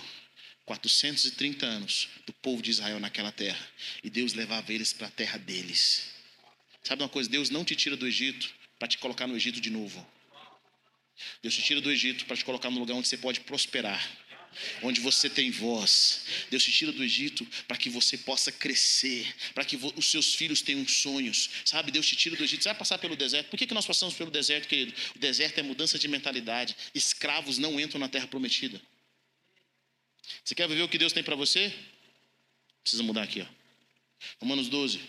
430 anos do povo de Israel naquela terra. E Deus levava eles para a terra deles. Sabe uma coisa? Deus não te tira do Egito para te colocar no Egito de novo. Deus te tira do Egito para te colocar no lugar onde você pode prosperar onde você tem voz. Deus te tira do Egito para que você possa crescer, para que os seus filhos tenham sonhos. Sabe, Deus te tira do Egito. Você vai passar pelo deserto. Por que, que nós passamos pelo deserto, querido? O deserto é mudança de mentalidade. Escravos não entram na terra prometida. Você quer viver o que Deus tem para você? Precisa mudar aqui, ó. Romanos 12.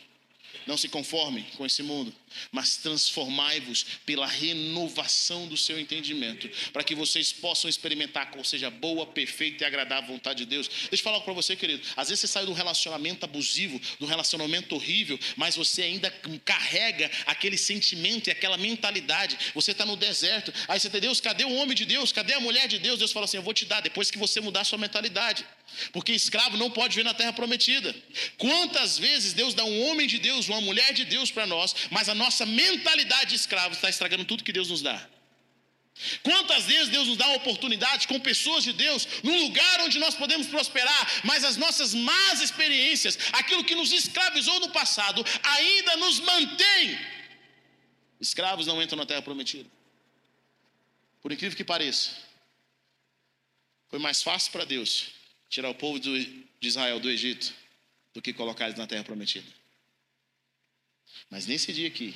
Não se conformem com esse mundo, mas transformai-vos pela renovação do seu entendimento, para que vocês possam experimentar qual seja boa, perfeita e agradável vontade de Deus. Deixa eu falar para você, querido. Às vezes você sai de um relacionamento abusivo, de um relacionamento horrível, mas você ainda carrega aquele sentimento e aquela mentalidade. Você está no deserto, aí você tem Deus, cadê o homem de Deus? Cadê a mulher de Deus? Deus fala assim: Eu vou te dar depois que você mudar a sua mentalidade. Porque escravo não pode vir na terra prometida. Quantas vezes Deus dá um homem de Deus, uma mulher de Deus para nós, mas a nossa mentalidade de escravo está estragando tudo que Deus nos dá. Quantas vezes Deus nos dá oportunidade com pessoas de Deus, num lugar onde nós podemos prosperar, mas as nossas más experiências, aquilo que nos escravizou no passado, ainda nos mantém. Escravos não entram na terra prometida. Por incrível que pareça, foi mais fácil para Deus tirar o povo de Israel do Egito do que colocar eles na terra prometida. Mas nesse dia aqui,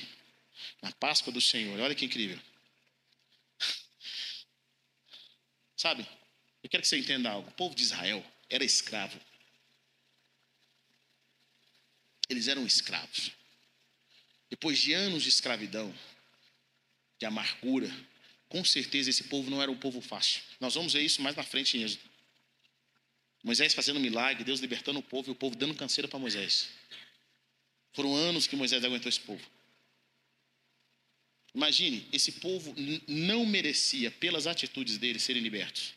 na Páscoa do Senhor, olha que incrível. Sabe, eu quero que você entenda algo. O povo de Israel era escravo. Eles eram escravos. Depois de anos de escravidão, de amargura, com certeza esse povo não era um povo fácil. Nós vamos ver isso mais na frente em Êxodo. Moisés fazendo milagre, Deus libertando o povo e o povo dando canseira para Moisés. Foram anos que Moisés aguentou esse povo. Imagine, esse povo não merecia, pelas atitudes deles, serem libertos.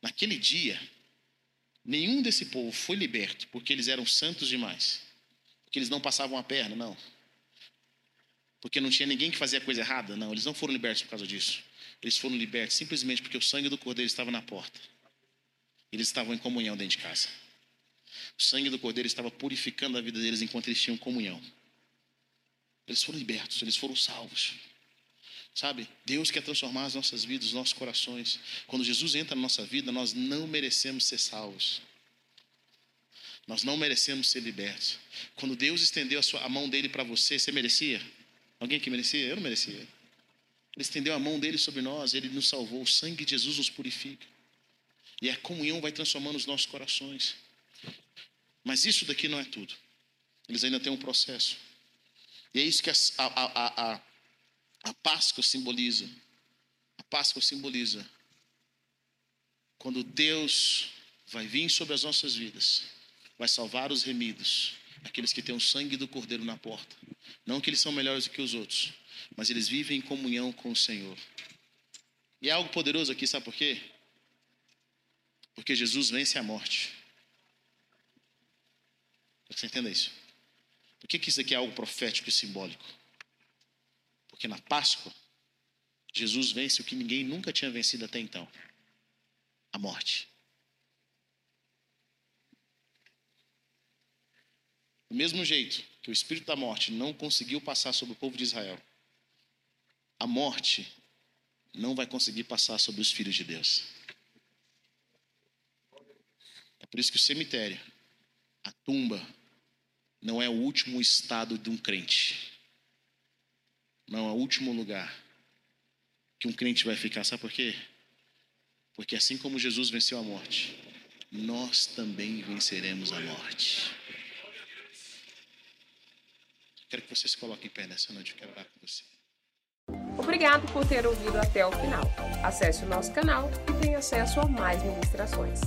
Naquele dia, nenhum desse povo foi liberto porque eles eram santos demais, porque eles não passavam a perna, não. Porque não tinha ninguém que fazia coisa errada, não. Eles não foram libertos por causa disso. Eles foram libertos simplesmente porque o sangue do cordeiro estava na porta. Eles estavam em comunhão dentro de casa. O sangue do cordeiro estava purificando a vida deles enquanto eles tinham comunhão. Eles foram libertos, eles foram salvos. Sabe? Deus quer transformar as nossas vidas, os nossos corações. Quando Jesus entra na nossa vida, nós não merecemos ser salvos. Nós não merecemos ser libertos. Quando Deus estendeu a, sua, a mão dele para você, você merecia? Alguém que merecia? Eu não merecia. Ele estendeu a mão dele sobre nós, ele nos salvou. O sangue de Jesus nos purifica. E a comunhão vai transformando os nossos corações. Mas isso daqui não é tudo. Eles ainda têm um processo. E é isso que a, a, a, a Páscoa simboliza. A Páscoa simboliza quando Deus vai vir sobre as nossas vidas, vai salvar os remidos, aqueles que têm o sangue do Cordeiro na porta. Não que eles são melhores do que os outros, mas eles vivem em comunhão com o Senhor. E é algo poderoso aqui, sabe por quê? Porque Jesus vence a morte. Você entenda isso? Por que, que isso aqui é algo profético e simbólico? Porque na Páscoa, Jesus vence o que ninguém nunca tinha vencido até então: a morte. Do mesmo jeito que o espírito da morte não conseguiu passar sobre o povo de Israel, a morte não vai conseguir passar sobre os filhos de Deus. Por isso que o cemitério, a tumba, não é o último estado de um crente. Não é o último lugar que um crente vai ficar. Sabe por quê? Porque assim como Jesus venceu a morte, nós também venceremos a morte. Quero que você se coloque em pé nessa noite. Eu quero orar com você. Obrigado por ter ouvido até o final. Acesse o nosso canal e tenha acesso a mais ministrações.